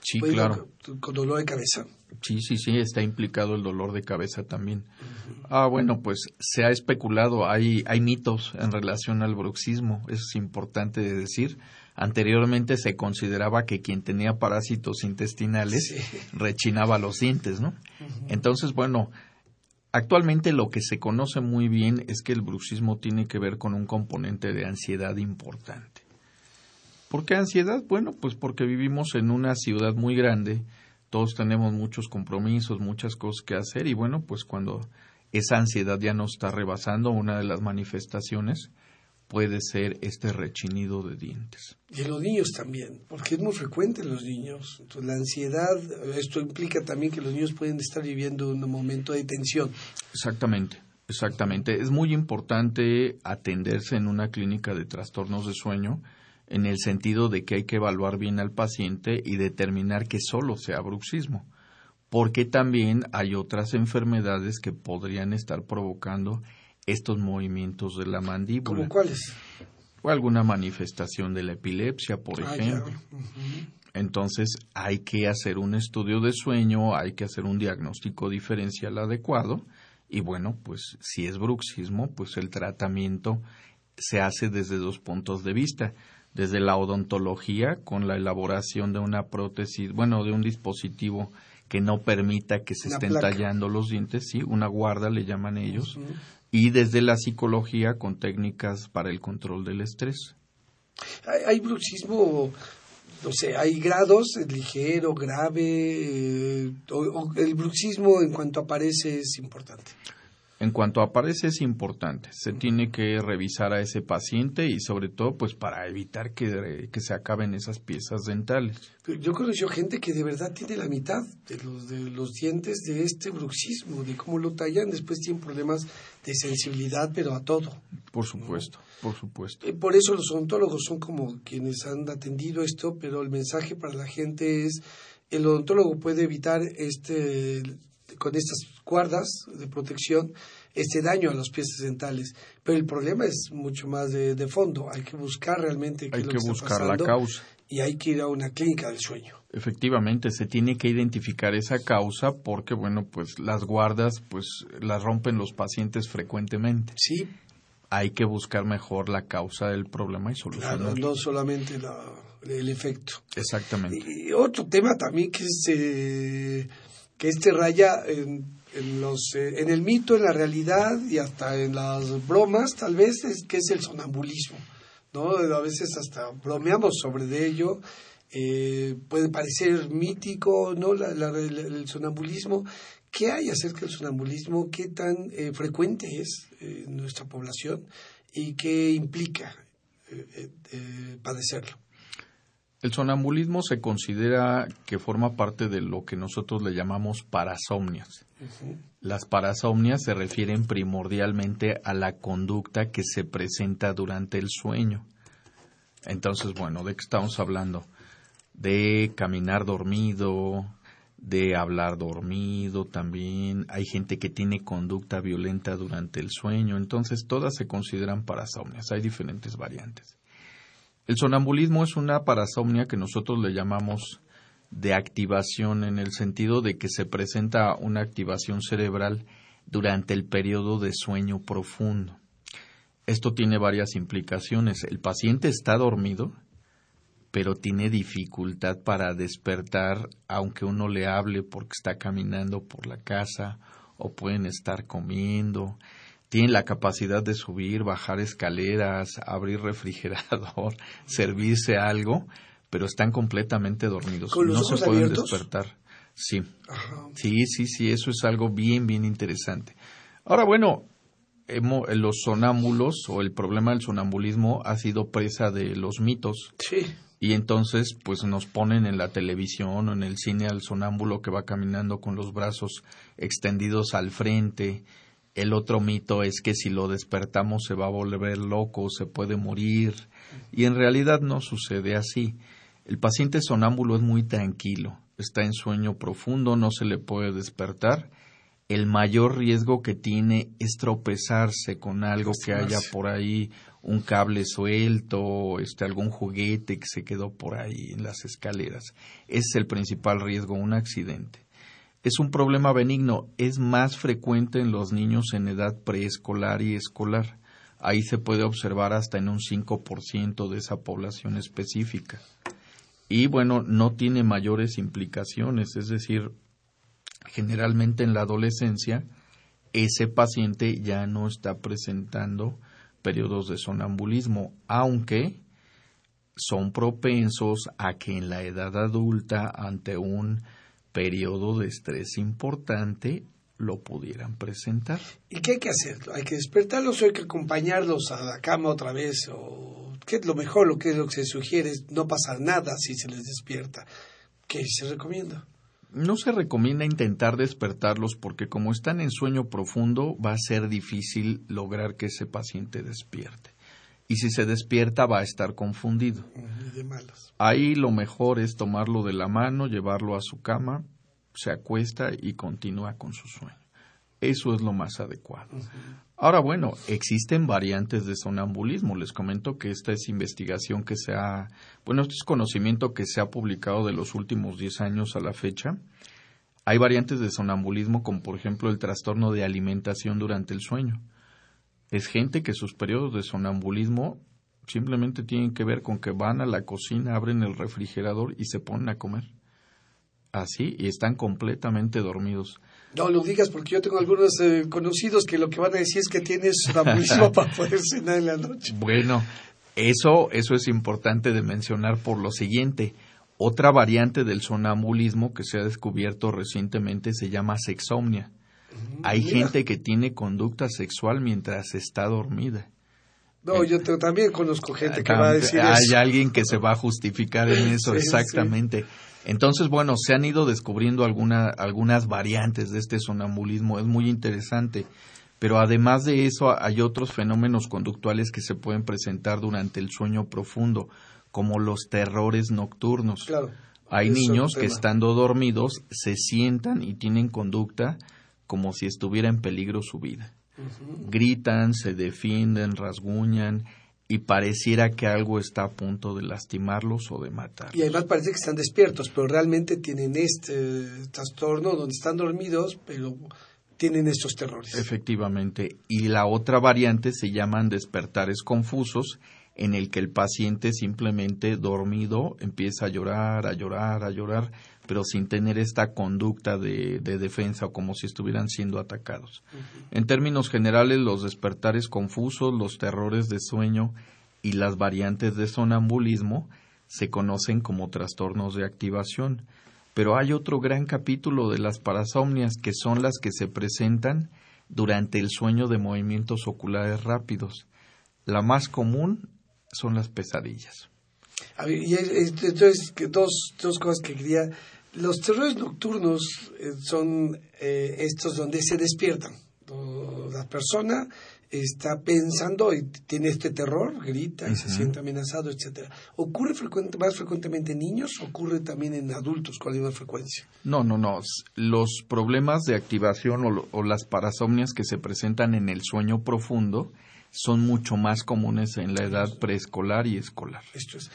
Sí, claro. Con, dolor de cabeza. Sí, sí, sí, está implicado el dolor de cabeza también. Ah, bueno, pues se ha especulado, hay, hay mitos en relación al bruxismo, eso es importante de decir. Anteriormente se consideraba que quien tenía parásitos intestinales rechinaba los dientes, ¿no? Entonces, bueno, actualmente lo que se conoce muy bien es que el bruxismo tiene que ver con un componente de ansiedad importante. ¿Por qué ansiedad? Bueno, pues porque vivimos en una ciudad muy grande, todos tenemos muchos compromisos, muchas cosas que hacer y bueno, pues cuando esa ansiedad ya nos está rebasando, una de las manifestaciones puede ser este rechinido de dientes. Y en los niños también, porque es muy frecuente en los niños. Entonces, la ansiedad, esto implica también que los niños pueden estar viviendo un momento de tensión. Exactamente, exactamente. Es muy importante atenderse en una clínica de trastornos de sueño en el sentido de que hay que evaluar bien al paciente y determinar que solo sea bruxismo, porque también hay otras enfermedades que podrían estar provocando estos movimientos de la mandíbula. ¿Cómo cuáles? O alguna manifestación de la epilepsia, por Ah, ejemplo. Entonces hay que hacer un estudio de sueño, hay que hacer un diagnóstico diferencial adecuado y bueno, pues si es bruxismo, pues el tratamiento se hace desde dos puntos de vista. Desde la odontología, con la elaboración de una prótesis, bueno, de un dispositivo que no permita que se Una estén placa. tallando los dientes, sí, una guarda le llaman ellos, y desde la psicología con técnicas para el control del estrés. Hay, hay bruxismo, no sé, hay grados, ligero, grave, eh, o, o el bruxismo en cuanto aparece es importante. En cuanto aparece es importante, se tiene que revisar a ese paciente y sobre todo pues para evitar que, que se acaben esas piezas dentales. Yo conocí gente que de verdad tiene la mitad de los, de los dientes de este bruxismo, de cómo lo tallan, después tienen problemas de sensibilidad, pero a todo. Por supuesto, por supuesto. Eh, Por eso los odontólogos son como quienes han atendido esto, pero el mensaje para la gente es, el odontólogo puede evitar este, con estas cuerdas de protección, este daño a las piezas dentales. Pero el problema es mucho más de, de fondo. Hay que buscar realmente qué Hay es lo que está buscar la pasando causa. y hay que ir a una clínica del sueño. Efectivamente, se tiene que identificar esa causa porque, bueno, pues las guardas, pues las rompen los pacientes frecuentemente. Sí, Hay que buscar mejor la causa del problema y claro, solucionarlo. no solamente la- el efecto. Exactamente. Y otro tema también que es eh, este raya en, los eh, en el mito, en la realidad y hasta en las bromas, tal vez es que es el sonambulismo, ¿no? A veces hasta bromeamos sobre de ello. eh, puede parecer mítico, ¿no? La- la- el, sonambulismo. ¿Qué hay acerca del sonambulismo? ¿Qué tan eh, frecuente es eh, en nuestra población? ¿Y qué implica padecerlo? El sonambulismo se considera que forma parte de lo que nosotros le llamamos parasomnias. Las parasomnias se refieren primordialmente a la conducta que se presenta durante el sueño. Entonces, bueno, ¿de qué estamos hablando? De caminar dormido, de hablar dormido también. Hay gente que tiene conducta violenta durante el sueño. Entonces, todas se consideran parasomnias. Hay diferentes variantes. El sonambulismo es una parasomnia que nosotros le llamamos de activación en el sentido de que se presenta una activación cerebral durante el periodo de sueño profundo. Esto tiene varias implicaciones. El paciente está dormido, pero tiene dificultad para despertar aunque uno le hable porque está caminando por la casa o pueden estar comiendo. Tienen la capacidad de subir, bajar escaleras, abrir refrigerador, servirse algo, pero están completamente dormidos. ¿Con los no ojos se pueden abiertos? despertar. Sí. Ajá. Sí, sí, sí, eso es algo bien, bien interesante. Ahora, bueno, los sonámbulos o el problema del sonambulismo ha sido presa de los mitos Sí. y entonces pues nos ponen en la televisión o en el cine al sonámbulo que va caminando con los brazos extendidos al frente. El otro mito es que si lo despertamos se va a volver loco, se puede morir y en realidad no sucede así. El paciente sonámbulo es muy tranquilo, está en sueño profundo, no se le puede despertar. El mayor riesgo que tiene es tropezarse con algo que haya por ahí, un cable suelto, este, algún juguete que se quedó por ahí en las escaleras. Ese es el principal riesgo, un accidente. Es un problema benigno, es más frecuente en los niños en edad preescolar y escolar. Ahí se puede observar hasta en un 5% de esa población específica. Y bueno, no tiene mayores implicaciones, es decir, generalmente en la adolescencia ese paciente ya no está presentando periodos de sonambulismo, aunque son propensos a que en la edad adulta, ante un periodo de estrés importante, lo pudieran presentar. ¿Y qué hay que hacer? ¿Hay que despertarlos o hay que acompañarlos a la cama otra vez? ¿O ¿Qué es lo mejor? Lo que es lo que se sugiere es no pasar nada si se les despierta. ¿Qué se recomienda? No se recomienda intentar despertarlos porque como están en sueño profundo va a ser difícil lograr que ese paciente despierte. Y si se despierta va a estar confundido. De malas. Ahí lo mejor es tomarlo de la mano, llevarlo a su cama, se acuesta y continúa con su sueño. Eso es lo más adecuado. Ahora, bueno, existen variantes de sonambulismo. Les comento que esta es investigación que se ha, bueno, este es conocimiento que se ha publicado de los últimos 10 años a la fecha. Hay variantes de sonambulismo como por ejemplo el trastorno de alimentación durante el sueño. Es gente que sus periodos de sonambulismo simplemente tienen que ver con que van a la cocina, abren el refrigerador y se ponen a comer. Así, y están completamente dormidos. No lo digas porque yo tengo algunos eh, conocidos que lo que van a decir es que tienes sonambulismo para poder cenar en la noche. Bueno, eso, eso es importante de mencionar por lo siguiente. Otra variante del sonambulismo que se ha descubierto recientemente se llama sexomnia. Hay gente que tiene conducta sexual mientras está dormida. No, yo también conozco gente que va a decir Hay alguien que se va a justificar en eso, exactamente. Entonces, bueno, se han ido descubriendo alguna, algunas variantes de este sonambulismo, es muy interesante. Pero además de eso, hay otros fenómenos conductuales que se pueden presentar durante el sueño profundo, como los terrores nocturnos. Claro, hay niños que estando dormidos se sientan y tienen conducta como si estuviera en peligro su vida. Gritan, se defienden, rasguñan y pareciera que algo está a punto de lastimarlos o de matar. Y además parece que están despiertos, pero realmente tienen este trastorno donde están dormidos, pero tienen estos terrores. Efectivamente. Y la otra variante se llaman despertares confusos, en el que el paciente simplemente dormido empieza a llorar, a llorar, a llorar, pero sin tener esta conducta de, defensa o como si estuvieran siendo atacados. En términos generales, los despertares confusos, los terrores de sueño y las variantes de sonambulismo se conocen como trastornos de activación. Pero hay otro gran capítulo de las parasomnias que son las que se presentan durante el sueño de movimientos oculares rápidos. La más común son las pesadillas. y entonces, dos, dos cosas que quería los terrores nocturnos eh, son eh, estos donde se despiertan. La persona está pensando y tiene este terror, grita y se siente amenazado, etcétera. ¿Ocurre más frecuentemente en niños o ocurre también en adultos con la misma frecuencia? No, no, no. Los problemas de activación o, o las parasomnias que se presentan en el sueño profundo son mucho más comunes en la edad preescolar y escolar. Esto es.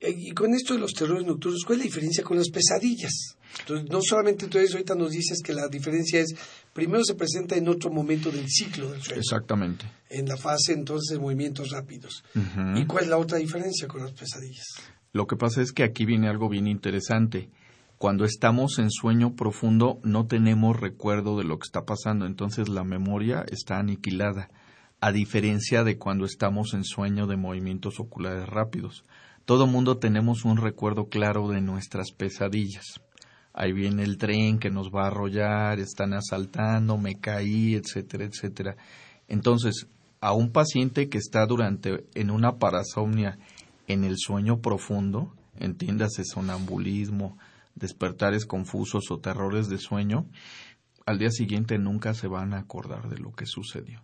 Eh, y con esto de los terrores nocturnos, ¿cuál es la diferencia con las pesadillas? Entonces, no solamente entonces ahorita nos dices que la diferencia es, primero se presenta en otro momento del ciclo del sueño. Exactamente. En la fase entonces de movimientos rápidos. ¿Y cuál es la otra diferencia con las pesadillas? Lo que pasa es que aquí viene algo bien interesante. Cuando estamos en sueño profundo no tenemos recuerdo de lo que está pasando, entonces la memoria está aniquilada, a diferencia de cuando estamos en sueño de movimientos oculares rápidos todo mundo tenemos un recuerdo claro de nuestras pesadillas. Ahí viene el tren que nos va a arrollar, están asaltando, me caí, etcétera, etcétera. Entonces, a un paciente que está durante en una parasomnia en el sueño profundo, entiéndase sonambulismo, despertares confusos o terrores de sueño, al día siguiente nunca se van a acordar de lo que sucedió.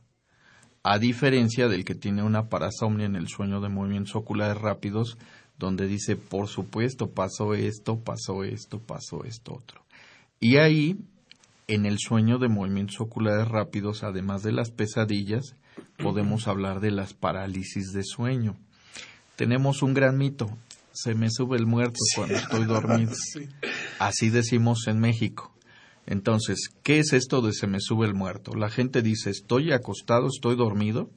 A diferencia del que tiene una parasomnia en el sueño de movimientos oculares rápidos, donde dice, por supuesto, pasó esto, pasó esto, pasó esto otro. Y ahí, en el sueño de movimientos oculares rápidos, además de las pesadillas, podemos hablar de las parálisis de sueño. Tenemos un gran mito, se me sube el muerto cuando estoy dormido. Así decimos en México. Entonces, ¿qué es esto de se me sube el muerto? La gente dice, estoy acostado, estoy dormido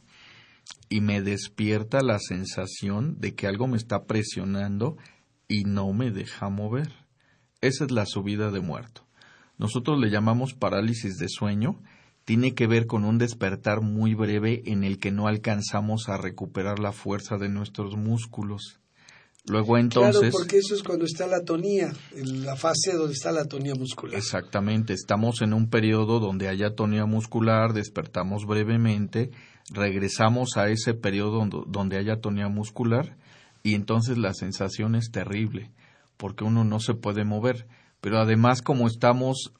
y me despierta la sensación de que algo me está presionando y no me deja mover. Esa es la subida de muerto. Nosotros le llamamos parálisis de sueño. Tiene que ver con un despertar muy breve en el que no alcanzamos a recuperar la fuerza de nuestros músculos. Luego entonces... Claro, porque eso es cuando está la atonía, en la fase donde está la atonía muscular. Exactamente, estamos en un periodo donde hay atonía muscular, despertamos brevemente, regresamos a ese periodo donde hay atonía muscular y entonces la sensación es terrible, porque uno no se puede mover. Pero además como estamos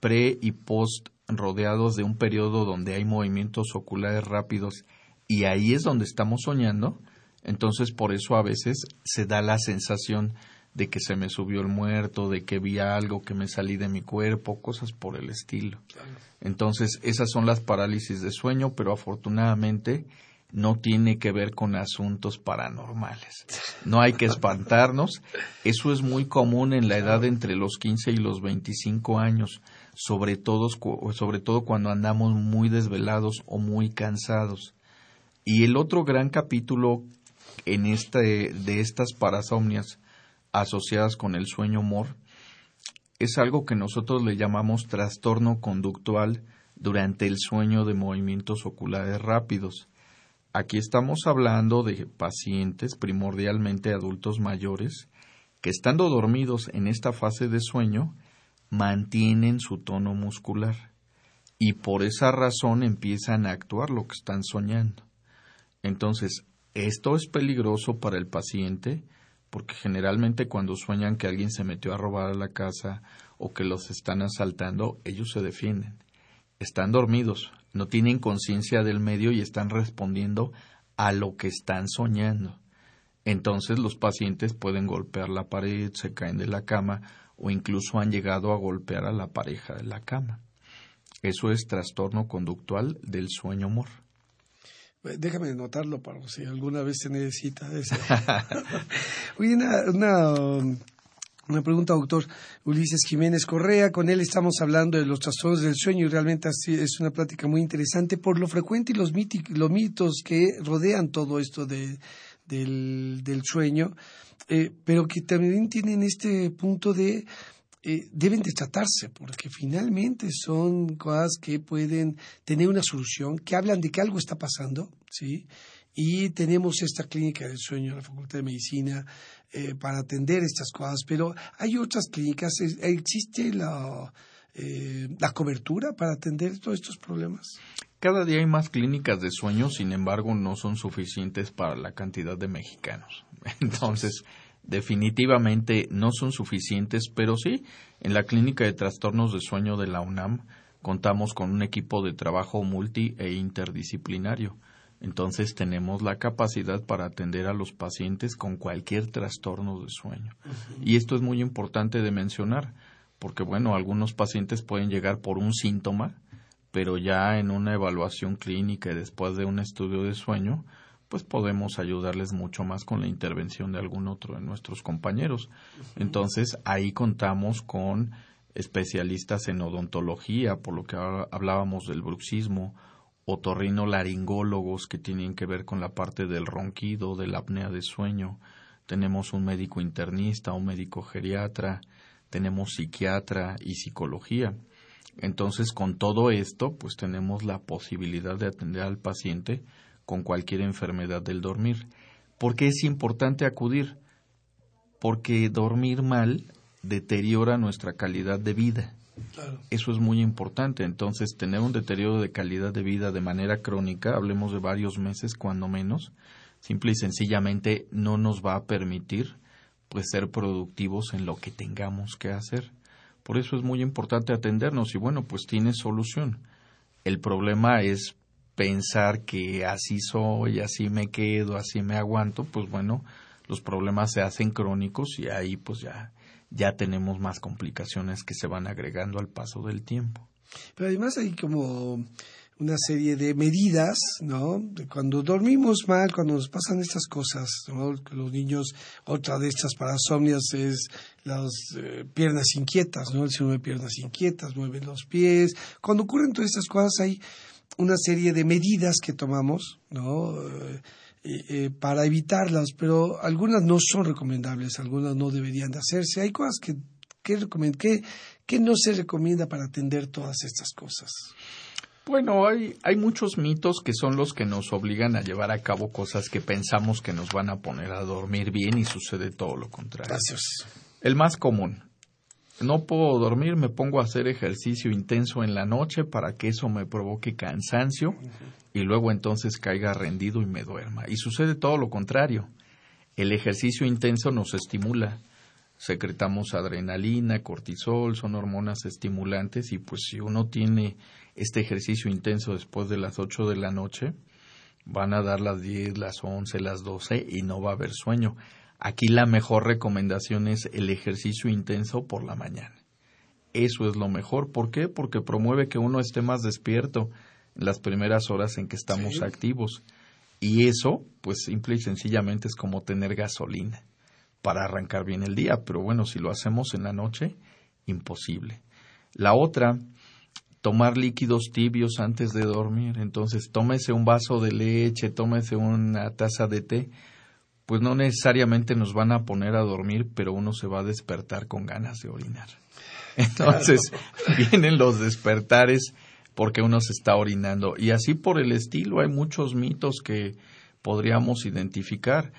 pre y post rodeados de un periodo donde hay movimientos oculares rápidos y ahí es donde estamos soñando, entonces por eso a veces se da la sensación de que se me subió el muerto, de que vi algo, que me salí de mi cuerpo, cosas por el estilo. Entonces esas son las parálisis de sueño, pero afortunadamente no tiene que ver con asuntos paranormales. No hay que espantarnos. Eso es muy común en la edad entre los 15 y los 25 años, sobre todo, sobre todo cuando andamos muy desvelados o muy cansados. Y el otro gran capítulo en este, de estas parasomnias asociadas con el sueño humor es algo que nosotros le llamamos trastorno conductual durante el sueño de movimientos oculares rápidos. Aquí estamos hablando de pacientes, primordialmente adultos mayores, que estando dormidos en esta fase de sueño, mantienen su tono muscular y por esa razón empiezan a actuar lo que están soñando. Entonces, esto es peligroso para el paciente porque generalmente cuando sueñan que alguien se metió a robar a la casa o que los están asaltando, ellos se defienden. Están dormidos, no tienen conciencia del medio y están respondiendo a lo que están soñando. Entonces los pacientes pueden golpear la pared, se caen de la cama o incluso han llegado a golpear a la pareja de la cama. Eso es trastorno conductual del sueño humor. Déjame notarlo para si alguna vez se necesita eso. Oye, una, una, pregunta, doctor Ulises Jiménez Correa. Con él estamos hablando de los trastornos del sueño y realmente así es una plática muy interesante por lo frecuente y los, los mitos que rodean todo esto de, del, del sueño, eh, pero que también tienen este punto de eh, deben de tratarse, porque finalmente son cosas que pueden tener una solución, que hablan de que algo está pasando, ¿sí? Y tenemos esta clínica del sueño la Facultad de Medicina eh, para atender estas cosas, pero hay otras clínicas, ¿existe la, eh, la cobertura para atender todos estos problemas? Cada día hay más clínicas de sueño, sin embargo, no son suficientes para la cantidad de mexicanos. Entonces, definitivamente no son suficientes, pero sí, en la Clínica de Trastornos de Sueño de la UNAM contamos con un equipo de trabajo multi e interdisciplinario. Entonces tenemos la capacidad para atender a los pacientes con cualquier trastorno de sueño. Y esto es muy importante de mencionar, porque bueno, algunos pacientes pueden llegar por un síntoma, pero ya en una evaluación clínica y después de un estudio de sueño, pues podemos ayudarles mucho más con la intervención de algún otro de nuestros compañeros. Entonces, ahí contamos con especialistas en odontología, por lo que hablábamos del bruxismo, otorrinolaringólogos que tienen que ver con la parte del ronquido, de la apnea de sueño. Tenemos un médico internista, un médico geriatra, tenemos psiquiatra y psicología. Entonces, con todo esto, pues tenemos la posibilidad de atender al paciente con cualquier enfermedad del dormir. ¿Por qué es importante acudir? Porque dormir mal deteriora nuestra calidad de vida. Eso es muy importante. Entonces, tener un deterioro de calidad de vida de manera crónica, hablemos de varios meses cuando menos, simple y sencillamente no nos va a permitir pues ser productivos en lo que tengamos que hacer. Por eso es muy importante atendernos y bueno, pues tiene solución. El problema es pensar que así soy, así me quedo, así me aguanto, pues bueno, los problemas se hacen crónicos y ahí pues ya, ya tenemos más complicaciones que se van agregando al paso del tiempo. Pero además hay como una serie de medidas, ¿no? Cuando dormimos mal, cuando nos pasan estas cosas, ¿no? Los niños, otra de estas parasomnias es las eh, piernas inquietas, ¿no? El síndrome de piernas inquietas, mueven los pies. Cuando ocurren todas estas cosas hay una serie de medidas que tomamos, ¿no? Eh, eh, para evitarlas, pero algunas no son recomendables, algunas no deberían de hacerse. Hay cosas que, que, que no se recomienda para atender todas estas cosas. Bueno, hay, hay muchos mitos que son los que nos obligan a llevar a cabo cosas que pensamos que nos van a poner a dormir bien y sucede todo lo contrario. Gracias. El más común. No puedo dormir, me pongo a hacer ejercicio intenso en la noche para que eso me provoque cansancio y luego entonces caiga rendido y me duerma. Y sucede todo lo contrario. El ejercicio intenso nos estimula. Secretamos adrenalina, cortisol, son hormonas estimulantes y pues si uno tiene este ejercicio intenso después de las 8 de la noche, van a dar las 10, las 11, las 12 y no va a haber sueño. Aquí la mejor recomendación es el ejercicio intenso por la mañana. Eso es lo mejor. ¿Por qué? Porque promueve que uno esté más despierto en las primeras horas en que estamos activos. Y eso, pues simple y sencillamente es como tener gasolina para arrancar bien el día. Pero bueno, si lo hacemos en la noche, imposible. La otra tomar líquidos tibios antes de dormir. Entonces, tómese un vaso de leche, tómese una taza de té. Pues no necesariamente nos van a poner a dormir, pero uno se va a despertar con ganas de orinar. Entonces, vienen los despertares porque uno se está orinando. Y así por el estilo, hay muchos mitos que podríamos identificar.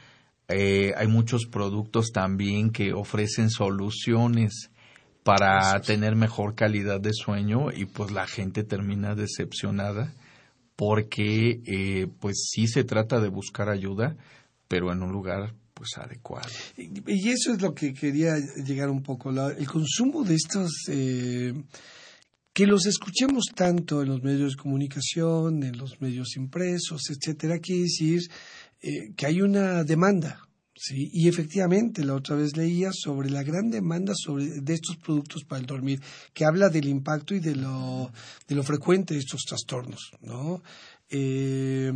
Eh, hay muchos productos también que ofrecen soluciones para tener mejor calidad de sueño y pues la gente termina decepcionada porque eh, pues sí se trata de buscar ayuda, pero en un lugar pues adecuado. Y, eso es lo que quería llegar un poco, el consumo de estos, eh, que los escuchemos tanto en los medios de comunicación, en los medios impresos, etcétera, quiere decir eh, que hay una demanda Sí, y efectivamente, la otra vez leía sobre la gran demanda sobre, de estos productos para el dormir, que habla del impacto y de lo, de lo frecuente de estos trastornos, ¿no? Eh,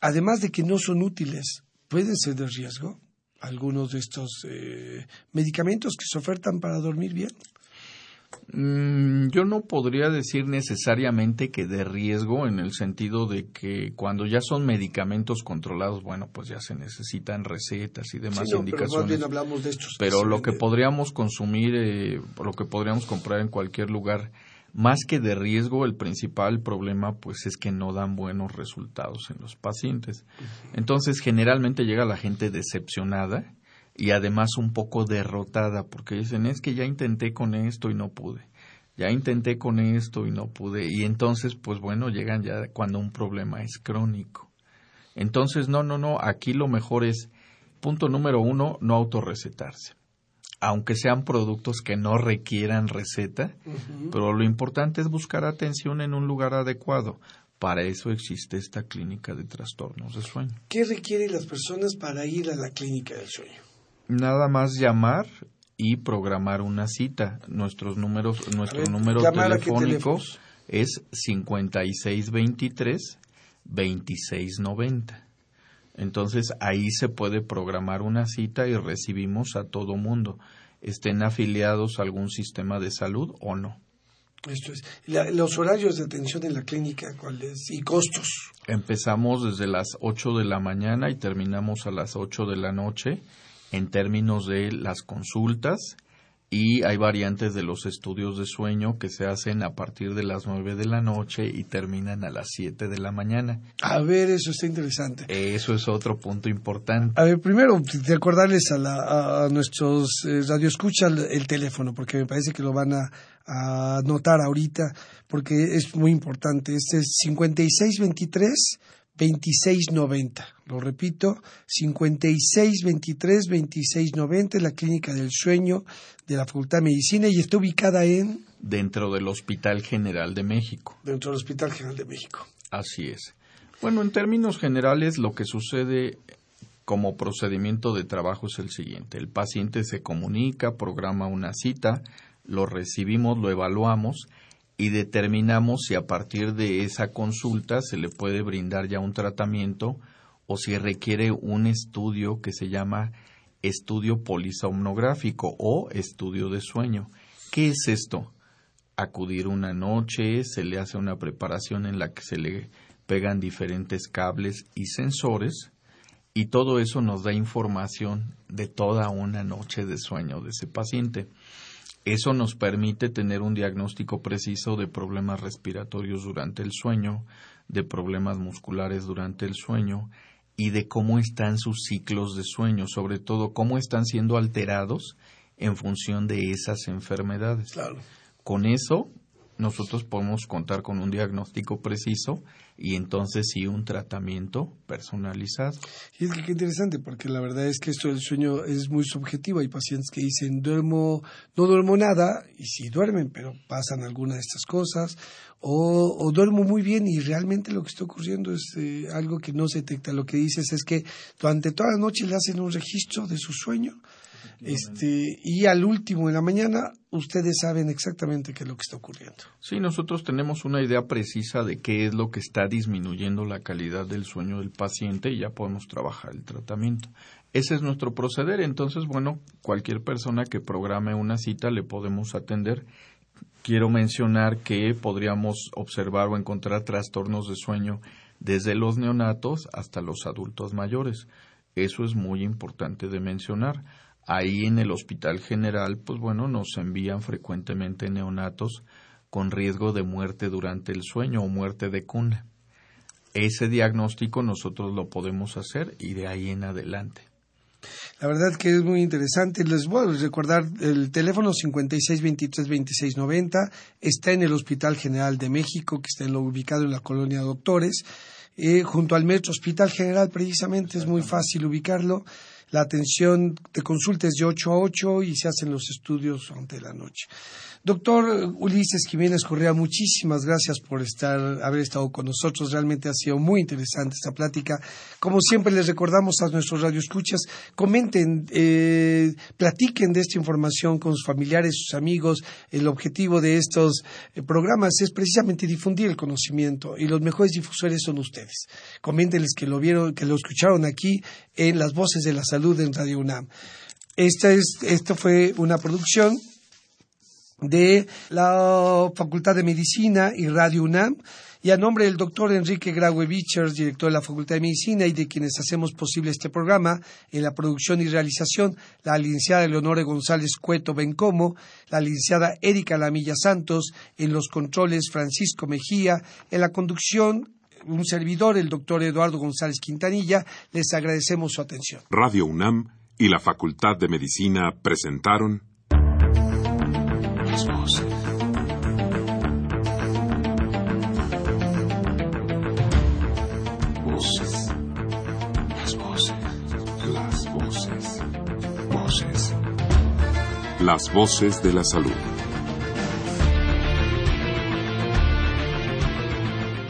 además de que no son útiles, pueden ser de riesgo algunos de estos eh, medicamentos que se ofertan para dormir bien. Mm, yo no podría decir necesariamente que de riesgo en el sentido de que cuando ya son medicamentos controlados, bueno, pues ya se necesitan recetas y demás indicaciones. Pero, hablamos de estos pero lo que podríamos consumir, eh, lo que podríamos comprar en cualquier lugar, más que de riesgo, el principal problema pues es que no dan buenos resultados en los pacientes. Entonces, generalmente llega la gente decepcionada y además un poco derrotada porque dicen es que ya intenté con esto y no pude. Ya intenté con esto y no pude y entonces pues bueno llegan ya cuando un problema es crónico. Entonces no no no aquí lo mejor es punto número uno no autorrecetarse aunque sean productos que no requieran receta pero lo importante es buscar atención en un lugar adecuado para eso existe esta clínica de trastornos de sueño. ¿Qué requieren las personas para ir a la clínica del sueño? nada más llamar y programar una cita. Nuestros números, nuestro número telefónico es 5623 2690. Entonces ahí se puede programar una cita y recibimos a todo mundo, estén afiliados a algún sistema de salud o no. Esto es. los horarios de atención en la clínica, ¿cuáles? Y costos. Empezamos desde las 8 de la mañana y terminamos a las 8 de la noche en términos de las consultas y hay variantes de los estudios de sueño que se hacen a partir de las nueve de la noche y terminan a las siete de la mañana. A ver, eso está interesante. Eso es otro punto importante. A ver, primero, recordarles a, la, a nuestros eh, radioescuchas el, el, teléfono, porque me parece que lo van a, a notar ahorita, porque es muy importante. Este es 5623 2690. Lo repito, 5623 2690, la Clínica del Sueño de la Facultad de Medicina y está ubicada en... Dentro del Hospital General de México. Dentro del Hospital General de México. Así es. Bueno, en términos generales, lo que sucede como procedimiento de trabajo es el siguiente. El paciente se comunica, programa una cita, lo recibimos, lo evaluamos y determinamos si a partir de esa consulta se le puede brindar ya un tratamiento o si requiere un estudio que se llama estudio polisomnográfico o estudio de sueño. ¿Qué es esto? Acudir una noche, se le hace una preparación en la que se le pegan diferentes cables y sensores y todo eso nos da información de toda una noche de sueño de ese paciente. Eso nos permite tener un diagnóstico preciso de problemas respiratorios durante el sueño, de problemas musculares durante el sueño y de cómo están sus ciclos de sueño, sobre todo cómo están siendo alterados en función de esas enfermedades. Con eso nosotros podemos contar con un diagnóstico preciso y entonces sí un tratamiento personalizado. Y es que qué interesante, porque la verdad es que esto del sueño es muy subjetivo. Hay pacientes que dicen, duermo, no duermo nada, y sí duermen, pero pasan algunas de estas cosas, o, duermo muy bien y realmente lo que está ocurriendo es eh, algo que no se detecta. Lo que dices es que durante toda la noche le hacen un registro de su sueño este, y al último en la mañana, ustedes saben exactamente qué es lo que está ocurriendo. Sí, nosotros tenemos una idea precisa de qué es lo que está disminuyendo la calidad del sueño del paciente y ya podemos trabajar el tratamiento. Ese es nuestro proceder, entonces, bueno, cualquier persona que programe una cita le podemos atender. Quiero mencionar que podríamos observar o encontrar trastornos de sueño desde los neonatos hasta los adultos mayores. Eso es muy importante de mencionar Ahí en el Hospital General, pues bueno, nos envían frecuentemente neonatos con riesgo de muerte durante el sueño o muerte de cuna. Ese diagnóstico nosotros lo podemos hacer y de ahí en adelante. La verdad que es muy interesante. Les voy a recordar el teléfono 5623-2690. Está en el Hospital General de México, que está en lo ubicado en la colonia Doctores, eh, junto al Metro Hospital General. Precisamente es muy fácil ubicarlo. La atención de consulta es de 8 a 8 y se hacen los estudios ante la noche. Doctor Ulises Jiménez Correa, muchísimas gracias por estar, haber estado con nosotros. Realmente ha sido muy interesante esta plática. Como siempre les recordamos a nuestros radioescuchas, comenten, eh, platiquen de esta información con sus familiares, sus amigos. El objetivo de estos eh, programas es precisamente difundir el conocimiento y los mejores difusores son ustedes. Coméntenles que lo vieron, que lo escucharon aquí en las voces de la salud en Radio UNAM. Esta es, esto fue una producción de la Facultad de Medicina y Radio UNAM, y a nombre del doctor Enrique Graue Bichers, director de la Facultad de Medicina, y de quienes hacemos posible este programa, en la producción y realización, la licenciada Leonore González Cueto Bencomo, la licenciada Erika Lamilla Santos, en los controles Francisco Mejía, en la conducción un servidor, el doctor Eduardo González Quintanilla, les agradecemos su atención. Radio UNAM y la Facultad de Medicina presentaron voces. Voces. Las voces. Las voces. Voces. Las voces de la salud.